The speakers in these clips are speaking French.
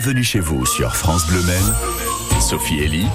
Bienvenue chez vous sur France Bleu. Sophie Elie,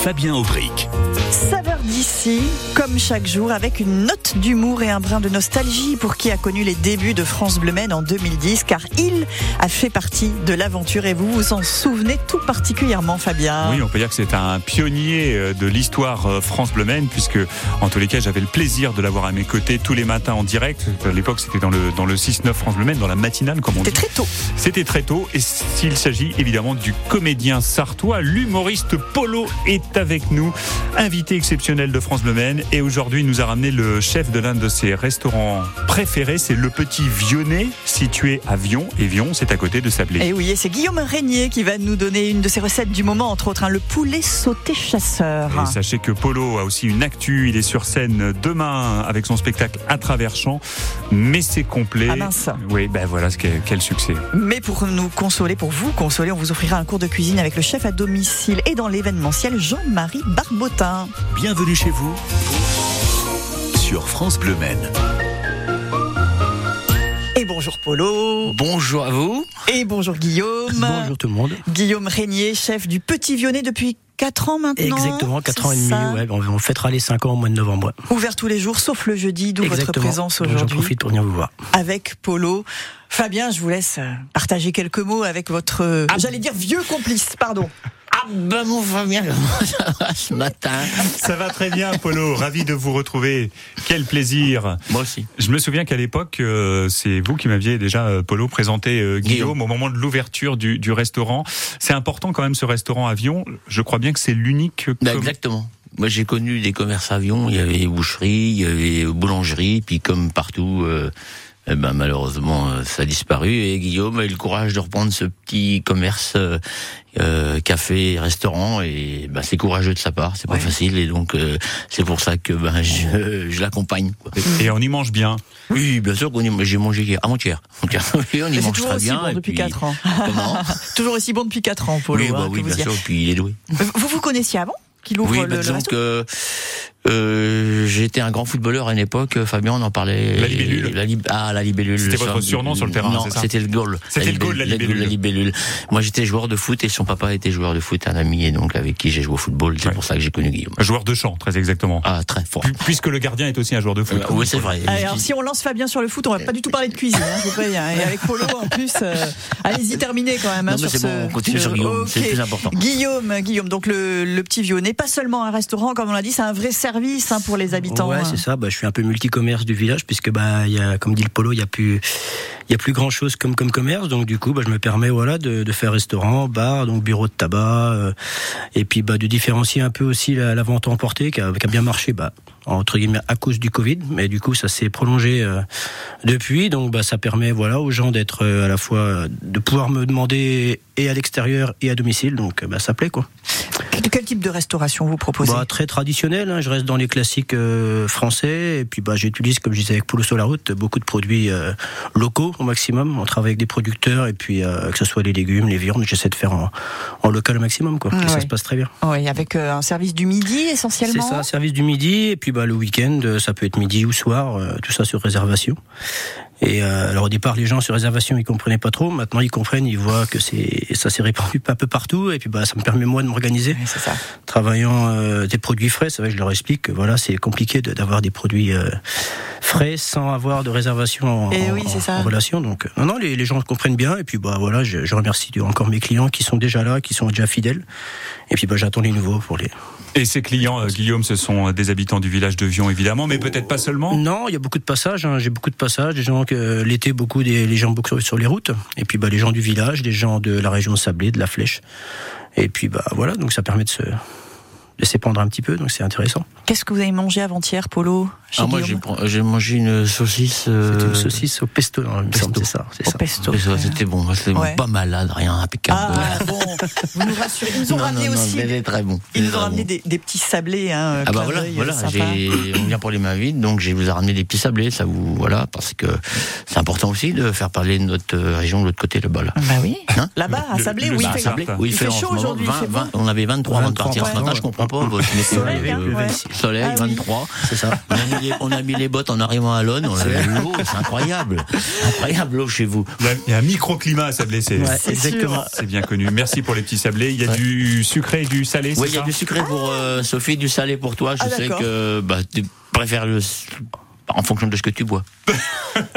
Fabien Aubric. Saveur d'ici, comme chaque jour, avec une note d'humour et un brin de nostalgie pour qui a connu les débuts de France Bleu Maine en 2010, car il a fait partie de l'aventure et vous vous en souvenez tout particulièrement, Fabien. Oui, on peut dire que c'est un pionnier euh, de l'histoire euh, France Bleu Maine, puisque en tous les cas, j'avais le plaisir de l'avoir à mes côtés tous les matins en direct. À l'époque, c'était dans le, dans le 6-9 France Bleu Maine, dans la matinale, comme on dit. C'était très tôt. C'était très tôt, et s'il s'agit évidemment du comédien sartois, l'humoriste Polo est avec nous, invité exceptionnel de France Bleu Maine, et aujourd'hui, il nous a ramené le chef de l'un de ses restaurants préférés, c'est le Petit Vionnet, situé à Vion, et Vion, c'est à côté de Sablé. Et oui, et c'est Guillaume Régnier qui va nous donner une de ses recettes du moment, entre autres, hein, le poulet sauté chasseur. Et sachez que Polo a aussi une actu. Il est sur scène demain avec son spectacle à travers champs. Mais c'est complet. Ah mince. Oui, ben voilà, ce quel, succès. Mais pour nous consoler, pour vous consoler, on vous offrira un cours de cuisine avec le chef à domicile et dans l'événementiel Jean-Marie Barbotin. Bienvenue chez vous sur France Bleu Maine. Et bonjour Polo. Bonjour à vous. Et bonjour Guillaume. Bonjour tout le monde. Guillaume Régnier, chef du Petit Vionnet depuis 4 ans maintenant. Exactement, 4 ans et demi. Ouais, on, fêtera les 5 ans au mois de novembre. Ouvert tous les jours, sauf le jeudi, d'où votre présence Donc, J'en aujourd'hui. profite pour venir vous voir. avec Polo. Fabien, je vous laisse partager quelques mots avec votre, Ah. j'allais dire vieux complice, pardon. Ah ben mon Fabien, comment ça va ce matin Ça va très bien, Polo. Ravi de vous retrouver. Quel plaisir. Moi aussi. Je me souviens qu'à l'époque, euh, c'est vous qui m'aviez déjà, euh, Polo, présenté euh, Guillaume, Guillaume. au moment de l'ouverture du, du restaurant. C'est important quand même ce restaurant avion. Je crois bien que c'est l'unique. Ben, exactement. Moi j'ai connu des commerces avions, il y avait boucherie, il y avait boulangerie, puis comme partout, euh, eh ben, malheureusement euh, ça a disparu. Et Guillaume a eu le courage de reprendre ce petit commerce euh, euh, café, restaurant, et ben, c'est courageux de sa part, c'est Ouais. pas facile, et donc euh, c'est pour ça que ben, je, je l'accompagne. Et on y mange bien. Oui, bien sûr qu'on y j'ai mangé hier, avant-hier. Oui, on y Mais c'est mange toujours très aussi bien. bon depuis puis- 4 ans. Comment toujours aussi bon depuis 4 ans, Polo. Oui, bah hein, oui, bien sûr, puis il est doué. Vous vous connaissiez avant qu'il ouvre Oui, le, bah, le resto que euh, j'étais un grand footballeur à une époque. Fabien, on en parlait. La libellule. La lib- ah, la libellule. C'était votre surnom sur le terrain, Non, c'est ça c'était le goal. C'était le goal, la libellule. La libellule. Moi, j'étais joueur de foot et son papa était joueur de foot, un ami, et donc avec qui j'ai joué au football. C'est Ouais. pour ça que j'ai connu Guillaume. Un joueur de champ, très exactement. Ah, très fort. Pu- Puisque le gardien est aussi un joueur de foot. Euh, oui, c'est vrai. Allez, alors si on lance Fabien sur le foot, on va pas du tout parler de cuisine, hein, je vous préviens. Et avec Polo en plus, euh, allez-y terminez quand même. hein, Non, mais sur c'est ce- bon, on continue sur Guillaume, c'est le Ok. plus important. Guillaume, Guillaume, donc le, le petit vieux n'est pas seulement un restaurant, comme on l'a dit, c'est un vrai service hein, pour les habitants. Ouais, hein. c'est ça. Bah, je suis un peu multicommerce du village puisque bah il y a, comme dit le polo, il y a plus il y a plus grand chose comme comme commerce. Donc du coup, bah, je me permets voilà de, de faire restaurant, bar, donc bureau de tabac, euh, et puis bah de différencier un peu aussi la, la vente emportée qui a, qui a bien marché, bah entre guillemets à cause du Covid, mais du coup ça s'est prolongé euh, depuis. Donc bah ça permet voilà aux gens d'être euh, à la fois euh, de pouvoir me demander et à l'extérieur et à domicile. Donc bah ça plaît quoi. Quel, quel type de restauration vous proposez Bah, très traditionnel, hein. je reste dans les classiques euh, français et puis bah, j'utilise, comme je disais avec Poulo sur la route, beaucoup de produits euh, locaux au maximum. On travaille avec des producteurs et puis euh, que ce soit les légumes, les viandes, j'essaie de faire en, en local au maximum. Quoi. Ah, Et ça se passe très bien. Oui, avec euh, un service du midi C'est essentiellement. ça, service du midi et puis bah, le week-end, euh, ça peut être midi ou soir, euh, tout ça sur réservation. Et euh, alors au départ, les gens sur réservation, ils comprenaient pas trop. Maintenant, ils comprennent, ils voient que c'est ça s'est répandu un peu partout. Et puis bah, ça me permet moi de m'organiser Oui, ça. travaillant euh, des produits frais, c'est vrai que je leur explique que voilà, c'est compliqué de- d'avoir des produits euh, frais sans avoir de réservation en, Eh en- oui, ça. en relation. Donc euh, non, non, les, les gens comprennent bien. Et puis bah voilà, je, je remercie encore mes clients qui sont déjà là, qui sont déjà fidèles. Et puis bah j'attends les nouveaux pour les. Et ses clients, euh, Guillaume, ce sont euh, des habitants du village de Vion, évidemment, mais peut-être pas seulement. Non, il y a beaucoup de passages. hein. J'ai beaucoup de passages. Des gens que l'été beaucoup des les gens beaucoup sur, les routes. Et puis bah les gens du village, des gens de la région de Sablé, de la Flèche. Et puis bah voilà, donc ça permet de se de s'épandre un petit peu. Donc c'est intéressant. Qu'est-ce que vous avez mangé avant-hier, Polo? Ah, moi, j'ai mangé une saucisse. Euh, une saucisse au pesto, non, il me pesto. semble, c'est ça. C'est Au ça. pesto. mais ça, C'était bon, c'était. Ouais. pas malade, rien, impeccable. Ah bon, vous nous rassurez. Ils nous ont Non, ramené non, aussi. c'est très bon. Ils nous ont ramené bon. des, des petits sablés. Hein, Ah bah voilà, voilà, on vient pour les mains vides, donc je vous ai ramené des petits sablés, ça vous, voilà, parce que c'est important aussi de faire parler de notre région de l'autre côté, là-bas, là. Bah oui. Hein Là-bas, à Le- Sablé, le oui, il fait, Sablé. Oui, il fait en chaud aujourd'hui, il 20, fait bon. 20, on avait 23 avant de 23, partir ce matin, je comprends pas. Soleil, hein, Euh, ouais. Soleil, Ah oui. 23. C'est ça. On a, mis les, on a mis les bottes en arrivant à l'Aune. On avait l'eau. C'est incroyable. Incroyable l'eau chez vous. Il y a- un microclimat à Sablé, c'est Ouais, C'est exactement. c'est bien connu. Merci pour les petits sablés. Il y a Ouais. du sucré et du salé, c'est Oui, il y a ça du sucré pour euh, Sophie, du salé pour toi. Je Ah, sais que bah, tu préfères le en fonction de ce que tu bois.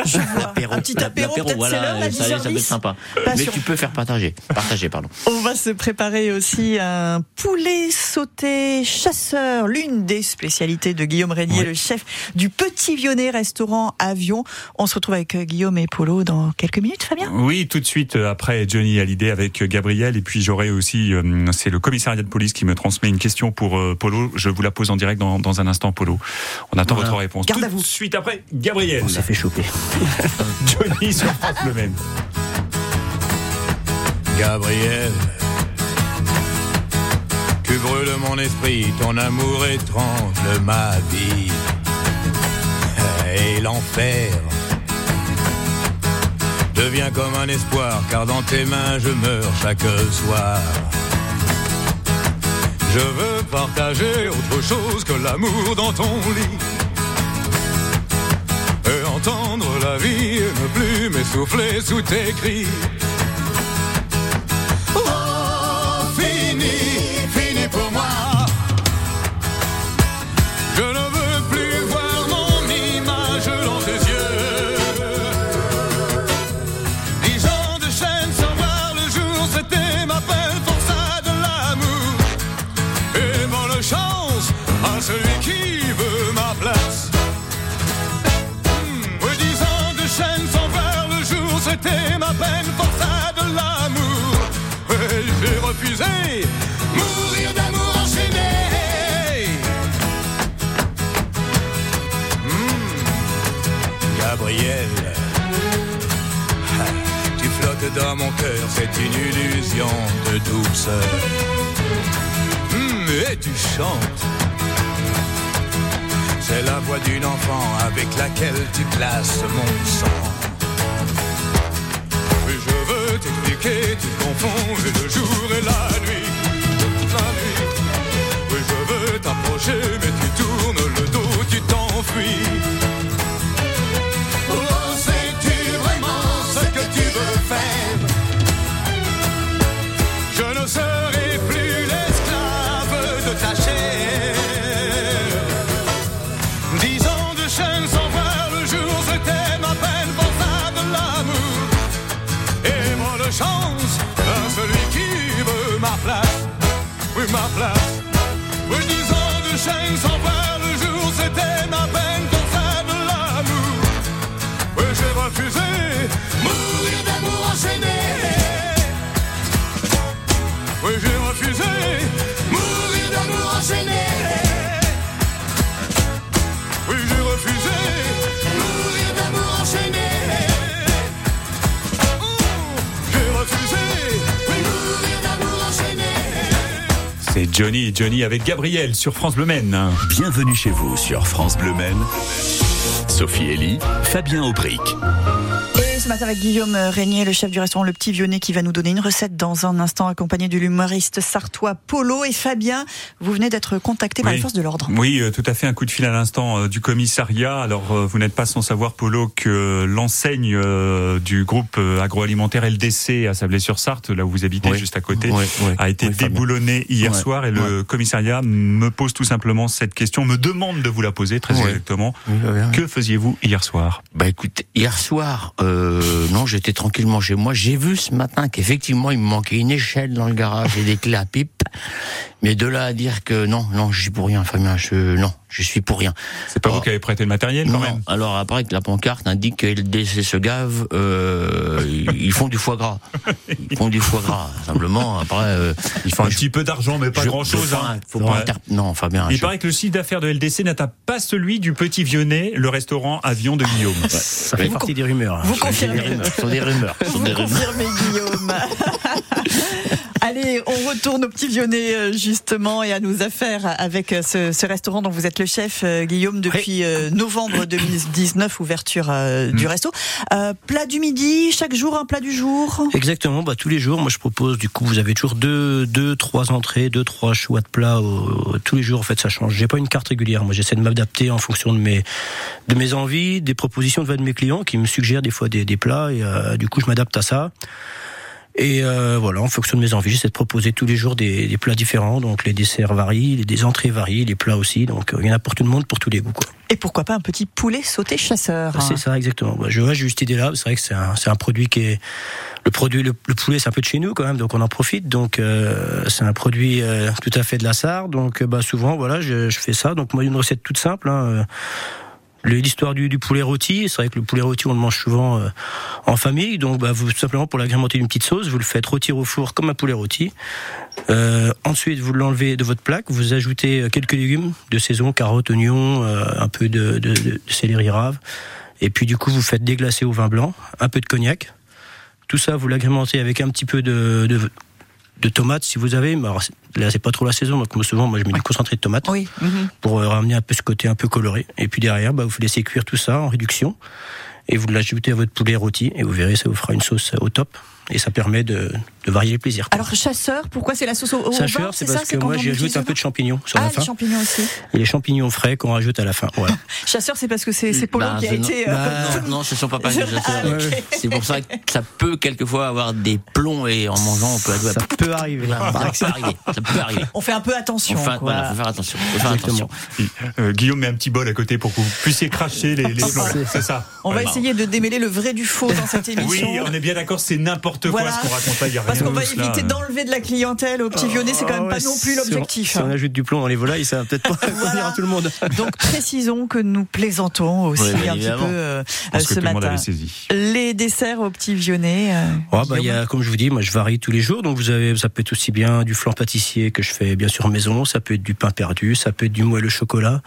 Je vois. L'apéro, Un petit apéro, c'est voilà, ça peut être 10h10. sympa. Pas Mais sûr. tu peux faire partager. Partager, pardon. On va se préparer aussi un poulet sauté chasseur, l'une des spécialités de Guillaume Régnier, le chef du Petit Vionnet restaurant Avion. On se retrouve avec euh, Guillaume et Polo dans quelques minutes, Fabien? Oui, tout de suite euh, après Johnny Hallyday avec euh, Gabriel. Et puis j'aurai aussi, c'est le commissariat de police qui me transmet une question pour Polo. Je vous la pose en direct dans, dans un instant, Polo. On attend Voilà. votre réponse. Garde tout à vous. de suite après, Gabriel. On s'est fait choper. Johnny sur France Le Maine. Gabriel, tu brûles mon esprit, ton amour étrange ma vie. Et l'enfer devient comme un espoir, car dans tes mains je meurs chaque soir. Je veux partager autre chose que l'amour dans ton lit. La vie ne plus m'essouffler sous tes cris. Mon cœur, c'est une illusion de douceur. Hmm, et tu chantes. C'est la voix d'une enfant avec laquelle tu glaces mon sang. Oui, je veux t'expliquer, tu confonds le jour et la nuit. Oui, j'ai refusé mourir d'amour enchaîné. Oui, j'ai refusé mourir d'amour enchaîné. Oh, j'ai refusé oui, mourir d'amour enchaîné. C'est Johnny, Johnny avec Gabriel sur France Bleu Maine. Bienvenue chez vous sur France Bleu Maine. Sophie Elie, Fabien Aubric. Matin avec Guillaume Régnier, le chef du restaurant Le Petit Vionnet, qui va nous donner une recette dans un instant, accompagné de l'humoriste sartois Polo et Fabien. Vous venez d'être contacté par les forces de l'ordre. Oui, euh, tout à fait. Un coup de fil à l'instant euh, du commissariat. Alors, euh, vous n'êtes pas sans savoir, Polo, que l'enseigne du groupe agroalimentaire LDC à Sablé-sur-Sarthe, là où vous habitez, Oui. juste à côté, Oui, oui. a été Oui, Fabien. déboulonné hier soir. Et le commissariat me pose tout simplement cette question, me demande de vous la poser très exactement. Que faisiez-vous hier soir? Bah écoute, hier soir, euh, non, j'étais tranquillement chez moi. J'ai vu ce matin qu'effectivement, il me manquait une échelle dans le garage et des clés à pipe. Mais de là à dire que non, non, je suis pour rien, Fabien. Je, non, je suis pour rien. C'est pas vous qui avez prêté le matériel quand Non, même alors après que la pancarte indique que LDC se gave, euh, ils font du foie gras. Ils font du foie gras. Simplement, après, euh, Il faut un petit peu d'argent, mais pas je- grand-chose. faut hein. faut Ouais. pas inter- Non, Fabien. Il je- paraît que le chiffre d'affaires de LDC n'atteint pas celui du Petit Vionnet, le restaurant avion de Guillaume. Ça fait partie des rumeurs. hein. Vous Ce sont des confirmez rumeurs. Ce sont des rumeurs. Ce sont Vous des rumeurs. confirmez, Guillaume. Allez, on retourne au petit Vionnet euh, justement et à nos affaires avec euh, ce, ce restaurant dont vous êtes le chef, euh, Guillaume, depuis novembre 2019, ouverture euh, du resto. Euh, plat du midi, chaque jour un plat du jour? Exactement, bah, tous les jours, moi je propose, du coup, vous avez toujours deux, deux trois entrées, deux, trois choix de plats. tous les jours, en fait, ça change. J'ai pas une carte régulière. Moi, j'essaie de m'adapter en fonction de mes, de mes envies, des propositions de de mes clients qui me suggèrent des fois des, des plats et euh, du coup, je m'adapte à ça. Et euh, voilà, en fonction de mes envies, j'essaie de proposer tous les jours des, des plats différents. Donc les desserts varient, les, des entrées varient, les plats aussi. Donc euh, il y en a pour tout le monde, pour tous les goûts. Quoi. Et pourquoi pas un petit poulet sauté chasseur C'est ça, exactement. Bah, je vois, j'ai cette idée-là. C'est vrai que c'est un, c'est un produit qui est le produit, le, le poulet, c'est un peu de chez nous quand même, donc on en profite. Donc euh, c'est un produit euh, tout à fait de la Sarre. Donc euh, bah souvent, voilà, je, je fais ça. Donc moi, une recette toute simple. Hein, euh, L'histoire du, poulet rôti, c'est vrai que le poulet rôti, on le mange souvent euh, en famille. Donc, bah, vous, simplement pour l'agrémenter d'une petite sauce, vous le faites rôtir au four comme un poulet rôti. Euh, ensuite, vous l'enlevez de votre plaque, vous ajoutez euh, quelques légumes de saison, carottes, oignons, euh, un peu de, de, de céleri rave. Et puis, du coup, vous faites déglacer au vin blanc, un peu de cognac. Tout ça, vous l'agrémentez avec un petit peu de, de, de tomates si vous avez. Mais alors, là, c'est pas trop la saison, donc moi, souvent, moi, je mets du concentré de tomates Oui. mhm. pour euh, ramener un peu ce côté un peu coloré. Et puis derrière, bah, vous laissez cuire tout ça en réduction et vous l'ajoutez à votre poulet rôti et vous verrez, ça vous fera une sauce au top et ça permet de, de varier les plaisirs. Alors chasseur, pourquoi c'est la sauce au, au vin Sacheur, c'est ça, parce que quand moi on j'y ajoute un peu de champignons sur Ah, la les fin. champignons aussi. Et les champignons frais qu'on rajoute à la fin. Voilà. Chasseur, c'est parce que c'est c'est Polo Bah, qui a c'est non- été. euh, Bah, non, ce sont pas pas des chasseurs. Ah. C'est pour ça que ça peut quelquefois avoir des plombs et en mangeant, on peut Ça peut arriver. Ça peut arriver. Ça peut arriver. On fait un peu attention. Enfin, quoi. voilà, faut faire attention. Faut faire attention. Euh, Guillaume met un petit bol à côté pour que vous puissiez cracher les, les plombs. C'est ça. On va essayer de démêler le vrai du faux dans cette émission. Oui, on est bien d'accord, c'est n'importe quoi ce qu'on raconte pas, il y a Parce qu'on va éviter d'enlever de la clientèle au petit Vionnet, c'est quand même Ah pas ouais, non plus si on- l'objectif. Si on hein. ajoute du plomb dans les volailles, ça va peut-être pas convenir à tout le monde. Donc précisons que nous plaisantons aussi un petit peu euh, ce matin. Les desserts au petit Vionnet. euh, Ouais, bah, il y Guillaume a, comme je vous dis, moi je varie tous les jours. Donc vous avez, ça peut être aussi bien du flan pâtissier que je fais bien sûr maison, ça peut être du pain perdu, ça peut être du moelleux chocolat,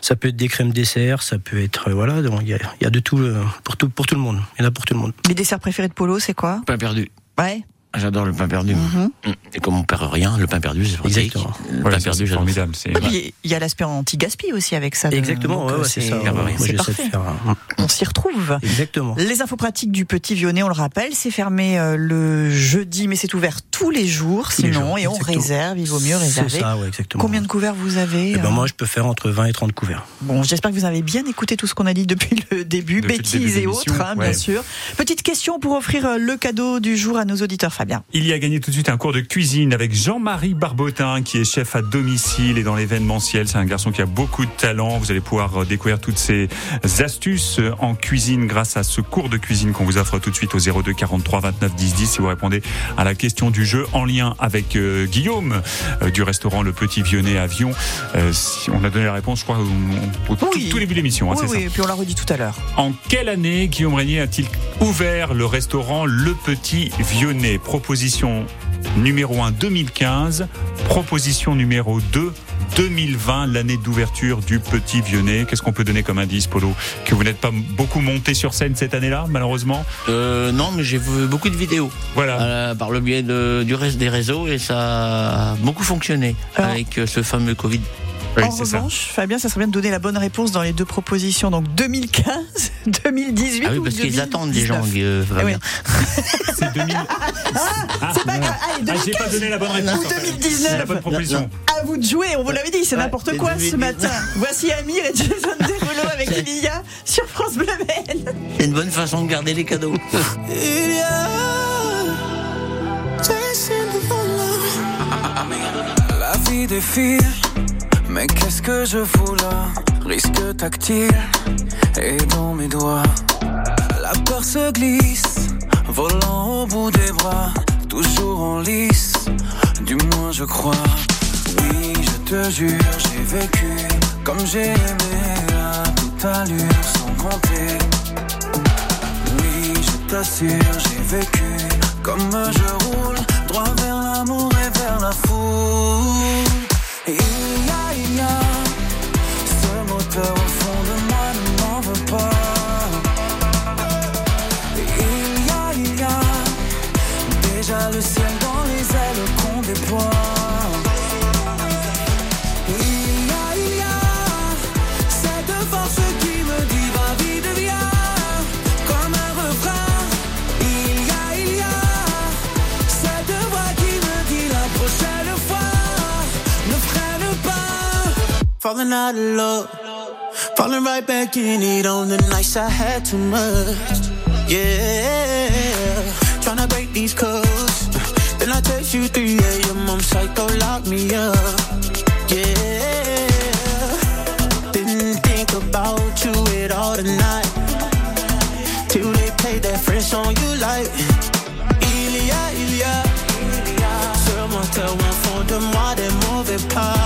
ça peut être des crèmes dessert, ça peut être euh, voilà. Donc il y a, il y a de tout euh, pour tout pour tout le monde. Il y en a pour tout le monde. Les desserts préférés de Polo, c'est quoi? Pain perdu. Ouais. J'adore le pain perdu. Mhm. Et comme on perd rien, le pain perdu, c'est pratique. Exactement. Le Voilà, pain perdu, c'est j'adore. formidable. c'est- Et puis, il y a l'aspect anti-gaspi aussi avec ça. de- Exactement, donc, ouais, euh, ouais, c'est ça. C'est de parfait. faire un- On s'y retrouve. Exactement. Les infos pratiques du Petit Vionnet, on le rappelle, c'est fermé euh, le jeudi, mais c'est ouvert tous les jours, Tous les sinon, jours, et on réserve, il vaut mieux C'est réserver. ça, ouais, exactement. Combien de couverts vous avez Eh ben, euh moi, je peux faire entre 20 et 30 couverts. Bon, j'espère que vous avez bien écouté tout ce qu'on a dit depuis le début, Depuis le bêtises début et autres, hein, bien sûr. Petite question pour offrir euh, le cadeau du jour à nos auditeurs, Il y a gagné tout de suite un cours de cuisine avec Jean-Marie Barbotin qui est chef à domicile et dans l'événementiel. C'est un garçon qui a beaucoup de talent. Vous allez pouvoir euh, découvrir toutes ses astuces euh, en cuisine grâce à ce cours de cuisine qu'on vous offre tout de suite au 02 43 29 10 10 si vous répondez à la question du jeu en lien avec euh, Guillaume euh, du restaurant Le Petit Vionnet à Vion. Euh, si on a donné la réponse, je crois, au, au tout, Oui. tout début de l'émission. hein, oui, c'est ça oui, et puis on l'a redit tout à l'heure. en quelle année Guillaume Régnier a-t-il ouvert le restaurant Le Petit Vionnet? Proposition numéro 1 2015, proposition numéro 2 2020, l'année d'ouverture du Petit Vionnet. Qu'est-ce qu'on peut donner comme indice, Polo Que vous n'êtes pas beaucoup monté sur scène cette année-là, malheureusement? Euh, non, mais j'ai vu beaucoup de vidéos Voilà. euh, par le biais de- du reste des réseaux et ça a beaucoup fonctionné Alors- avec euh, ce fameux Covid. Oui, en ça. revanche, Fabien, ça serait bien de donner la bonne réponse dans les deux propositions, donc 2015, 2018 Ah oui, ou parce qu'ils attendent les gens. 2019. euh, Eh oui. C'est 2000. Ah, C'est pas grave. Allez, ah, j'ai pas 2015 donné la bonne réponse. ou en fait. 2019. C'est la bonne proposition. À vous de jouer, on vous l'avait dit, c'est Ouais, n'importe quoi ce 2019. matin. Voici Amir et Jason Derulo avec Elia sur France Bleu Maine. C'est une bonne façon de garder les cadeaux. Il y a La vie défile, mais qu'est-ce que je fous là? Risque tactile et dans mes doigts. La peur se glisse, volant au bout des bras, toujours en lice, du moins je crois. Oui, je te jure, j'ai vécu comme j'ai aimé à toute allure sans compter. Oui, je t'assure, j'ai vécu comme je roule, droit vers l'amour et vers la foule. Falling out of love, falling right back in it on the nights I had too much. Yeah, tryna break these codes. Then I text you 3 a.m. I'm psycho, lock me up. Yeah, didn't think about you at all tonight. Till they played that French song you like. Il y a, il y a, ce moteur au fond de moi des mauvais pas.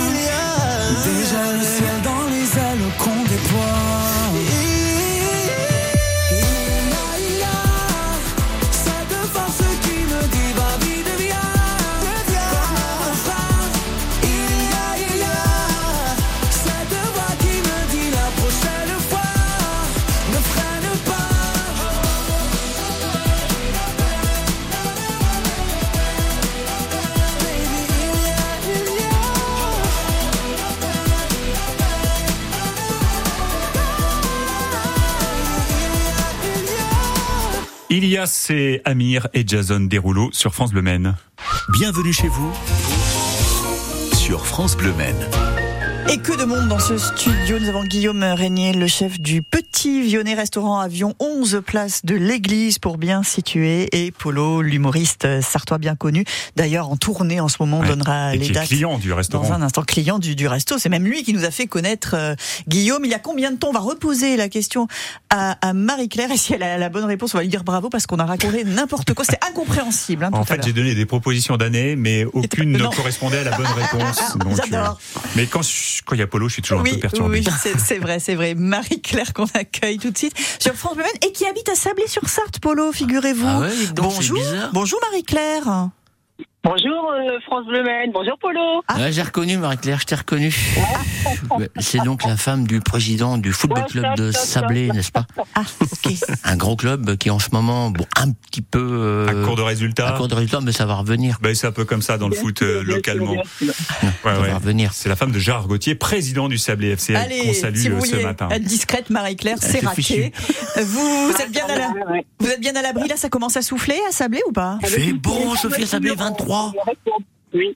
Ilias, c'est Amir et Jason Derulo sur France Bleu Maine. Bienvenue chez vous sur France Bleu Maine. Et que de monde dans ce studio. Nous avons Guillaume Régnier, le chef du Petit Vionnet Restaurant Avion, 11 places de l'église pour bien situer. Et Polo, l'humoriste sartois bien connu. D'ailleurs, en tournée en ce moment, Ouais. donnera Et les qui est dates. client du restaurant. Dans un instant, client du, du resto. C'est même lui qui nous a fait connaître euh, Guillaume. Il y a combien de temps On va reposer la question à, à Marie-Claire? Et si elle a la bonne réponse, on va lui dire bravo parce qu'on a raconté n'importe quoi. C'est incompréhensible. Hein, En tout fait, j'ai donné des propositions d'années, mais aucune ne correspondait à la bonne réponse. Donc, euh, mais quand je- quand il y a Polo, je suis toujours un peu Oui, perturbé. oui, c'est- vrai, c'est vrai. Marie-Claire qu'on accueille tout de suite sur France Bleu et qui habite à Sablé-sur-Sarthe, Polo, figurez-vous. Ah ouais, bonjour, bonjour Marie-Claire. Bonjour euh, France Bleu Maine, bonjour Polo. Ah. Ouais, j'ai reconnu, Marie-Claire, je t'ai reconnu. C'est donc la femme du président du football club de Sablé, n'est-ce pas Ah, ok. Un gros club qui en ce moment, bon, un petit peu... euh, À court de résultats. à court de résultats, mais ça va revenir. Ben, c'est un peu comme ça dans le foot euh, localement. Ouais, Ça ouais. va revenir. C'est la femme de Gérard Gauthier, président du Sablé FC, qu'on salue si vous euh, ce matin. être discrète, Marie-Claire, c'est c'est raté. Vous, vous êtes bien à la, Ouais, ouais. vous êtes bien à l'abri là. Ça commence à souffler à Sablé ou pas? Fait bon, Sophie Sablé, 23. Oui,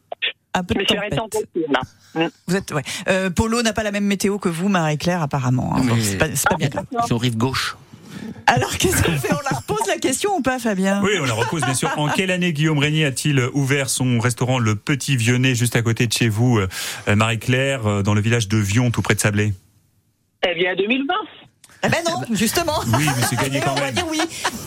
Un peu de tempête. là. Vous êtes, ouais. Euh, Polo n'a pas la même météo que vous, Marie-Claire, apparemment. hein. C'est pas, c'est pas bien grave. Son rive gauche. Alors, qu'est-ce qu'on fait? On la repose la question ou pas, Fabien? Oui, on la repose bien sûr. En quelle année Guillaume Régnier a-t-il ouvert son restaurant Le Petit Vionnet juste à côté de chez vous, euh, Marie-Claire, euh, dans le village de Vion, tout près de Sablé? Eh bien 2020. Eh ben non, justement. Oui, mais c'est gagné quand on va même. dire oui.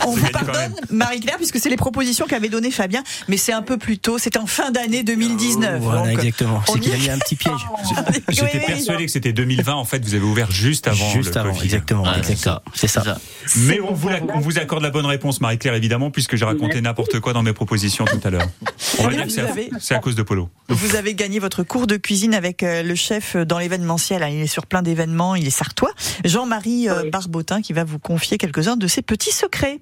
On vous pardonne, Marie-Claire, puisque c'est les propositions qu'avait donné Fabien, mais c'est un peu plus tôt. C'était en fin d'année 2019. Voilà, donc, exactement. C'est y qu'il a mis un petit piège. J'étais Oui, oui. persuadé que c'était 2020. En fait, vous avez ouvert juste avant Juste le avant, Covid. exactement. C'est ça. Mais on vous, la- on vous accorde la bonne réponse, Marie-Claire, évidemment, puisque j'ai raconté n'importe quoi dans mes propositions tout à l'heure. On va bien, dire que c'est vous à, avez- c'est à cause de Polo. Vous avez gagné votre cours de cuisine avec euh, le chef dans l'événementiel. hein. Il est sur plein d'événements, il est sartois. Jean-Marie euh, Oui. Barbotin qui va vous confier quelques-uns de ses petits secrets.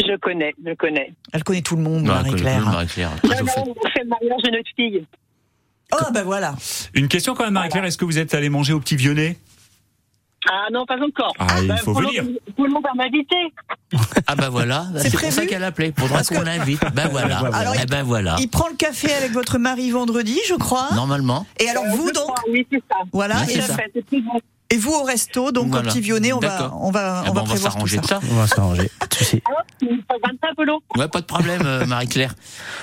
Je connais, je connais. Elle connaît tout le monde, Marie-Claire. Marie-Claire, fait. non, on fait le mariage de notre fille. Oh, ben voilà. Une question quand même, Marie-Claire, est-ce que vous êtes allé manger au Petit Vionnet? Ah non, pas encore. Ah, il Ben, faut Polo- venir. Polo va m'inviter. Ah ben voilà, C'est c'est pour ça qu'elle appelait. Faudra Parce qu'on que- l'invite. Ben voilà. Alors, Eh ben voilà. Il prend le café avec votre mari vendredi, je crois. Normalement. Et alors vous donc, crois, Oui, c'est ça. voilà. Ouais, Et, Tout ça. fait, bon. Et vous au resto, donc Voilà. au petit Vionnet, on va, on va, Eh on ben, va on va s'arranger ça. de ça. On va s'arranger. Pas de souci. Alors, tu me présentes ça, Polo Ouais, pas de problème, euh, Marie-Claire.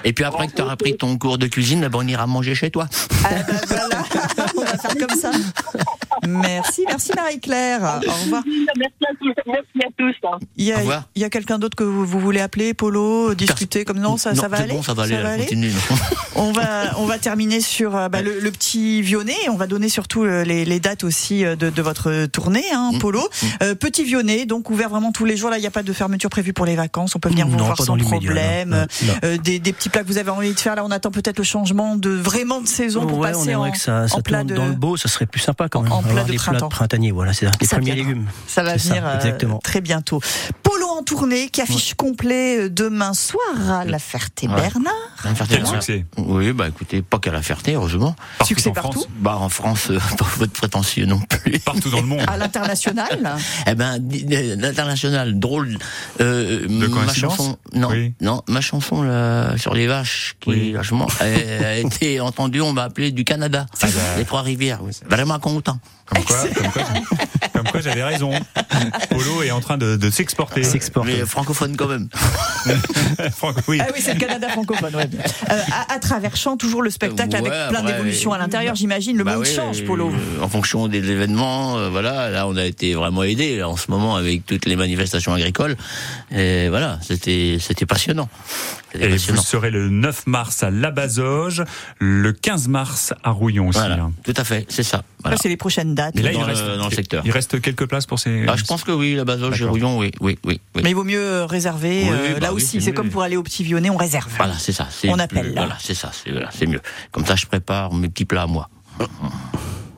Et puis après que tu auras pris ton cours de cuisine, eh ben, on ira manger chez toi. Ah ben voilà, on va faire comme ça. Merci, merci Marie-Claire. Au revoir. Merci à tous. Merci à tous. hein. Il y a, revoir. il y a quelqu'un d'autre que vous, vous voulez appeler, Polo, discuter comme non, ça, ça va c'est aller bon, ça va aller, continue. On va, on va terminer sur euh, bah, le, le petit Vionnet. On va donner surtout euh, les, les dates aussi euh, de, de votre tournée, hein, Mm. Polo. Euh, petit Vionnet, donc ouvert vraiment tous les jours. Là, il n'y a pas de fermeture prévue pour les vacances. On peut venir vous Non, voir sans problème. non. Non. Euh, des, des petits plats que vous avez envie de faire. Là, on attend peut-être le changement de vraiment de saison pour ouais, on passer aimerait en, que ça, ça en plat tourne de. dans le beau, ça serait plus sympa quand même. En plat Avoir de les printemps. plats printaniers, voilà, c'est ça. Les Ça premiers viendra. légumes. Ça va ça, venir euh, exactement. très bientôt. Polo en tournée qui affiche complet euh, demain soir à la Ferté-Bernard. La Ferté, succès. Oui, bah écoutez, pas qu'à la Ferté, heureusement. Partout Succès en partout. France. Bah en France, euh, pas votre prétentieux non plus. Partout dans le monde. À l'international. Eh ben, l'international, drôle. Euh, De ma coïncidence chanson, non, Oui. non, ma chanson là, sur les vaches, qui Oui. vachement, a, a été entendue, on m'a appelé du Canada, Ah bah. les Trois-Rivières. oui. Vraiment content. Comme quoi, comme quoi, comme quoi j'avais raison. Polo est en train de, de s'exporter. S'exporte. Mais francophone quand même. Oui. Ah oui, c'est le Canada francophone. ouais. Euh, à, à travers champ, toujours le spectacle Ouais, avec plein d'évolutions à l'intérieur. J'imagine le Bah monde change, euh, Polo. En fonction des événements, euh, voilà, là on a été vraiment aidés en ce moment avec toutes les manifestations agricoles. Et voilà, c'était c'était passionnant. C'était Et vous passionnant. serez le 9 mars à Labazoge, le 15 mars à Rouillon aussi. Voilà, hein. tout à fait, c'est ça. Voilà. Ça, c'est les prochaines Et là, Dans il le- reste, dans le secteur. Il reste quelques places pour ces. Ah, je pense que oui, la Bazoche et D'accord. Rouillon, oui, oui, oui. oui. Mais il vaut mieux euh, réserver. Oui, euh, bah là oui, aussi, c'est comme pour aller au petit Vionnet, on réserve. Voilà, c'est ça. On plus- appelle, là. Voilà, c'est ça, c'est voilà, c'est mieux. Comme ça, je prépare mes petits plats à moi.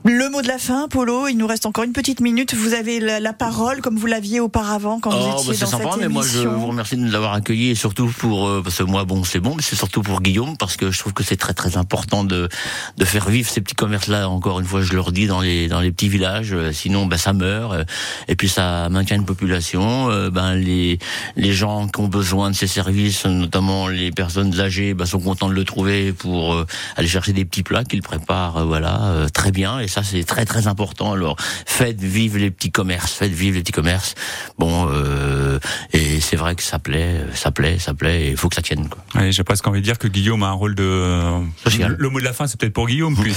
Le mot de la fin, Polo, il nous reste encore une petite minute. Vous avez la, la parole comme vous l'aviez auparavant quand vous Oh, étiez bah, c'est dans sympa, cette mais moi je vous remercie de nous avoir accueillis et surtout pour euh, parce que moi bon c'est bon, mais c'est surtout pour Guillaume parce que je trouve que c'est très très important de de faire vivre ces petits commerces là. Encore une fois, je le redis dans les dans les petits villages, euh, sinon ben ça meurt euh, et puis ça maintient une population. euh, ben les les gens qui ont besoin de ces services, notamment les personnes âgées, ben, sont contents de le trouver pour euh, aller chercher des petits plats qu'ils préparent, voilà, euh, très bien. Et ça c'est très très important. Alors faites vivre les petits commerces, faites vivre les petits commerces. Bon, euh, et c'est vrai que ça plaît, ça plaît, ça plaît, et il faut que ça tienne. Quoi. Allez, J'ai presque envie de dire que Guillaume a un rôle de. Social. Le mot de la fin, c'est peut-être pour Guillaume. puis-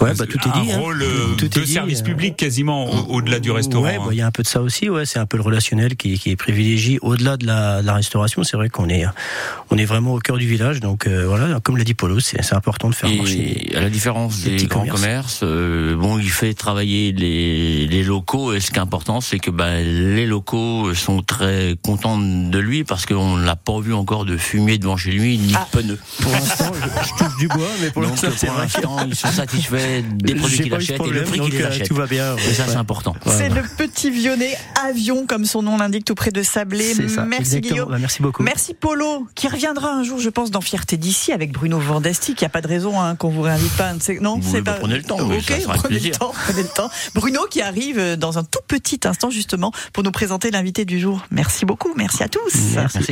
Ouais, bah, tout est un dit, hein. rôle euh, Tout est de dit, service euh, public quasiment au- au-delà du restaurant. Ouais, bah, il y a un peu de ça aussi. Ouais, c'est un peu le relationnel qui, qui est privilégié au-delà de la, de la restauration. C'est vrai qu'on est, on est vraiment au cœur du village. Donc euh, voilà, comme l'a dit Polo, c'est c'est important de faire marcher. Et à la différence des petits grands commerces. commerces, euh, bon, il fait travailler les, les locaux. Et ce qui est important, c'est que ben, les locaux sont très contents de lui parce qu'on l'a pas vu encore de fumier devant chez lui ni Ah. de pneus. Pour l'instant, je, je touche du bois, mais pour l'instant, ils sont satisfaits des produits qu'il achète et le prix qu'il euh, achète. Tout va bien. Et ça, ouais. c'est important. C'est le petit Vionnet avion, comme son nom l'indique, tout près de Sablé. C'est ça, Merci exactement. Guillaume. Bah, merci beaucoup. Merci Polo, qui reviendra un jour, je pense, dans Fierté d'ici avec Bruno Vandesti. Il n'y a pas de raison hein, qu'on vous réinvite pas. Non, c'est bah, pas. prenez le temps, ça sera prenez le temps, prenez le temps. Bruno qui arrive euh, dans un tout petit instant justement pour nous présenter l'invité du jour. Merci beaucoup, merci à tous. Merci.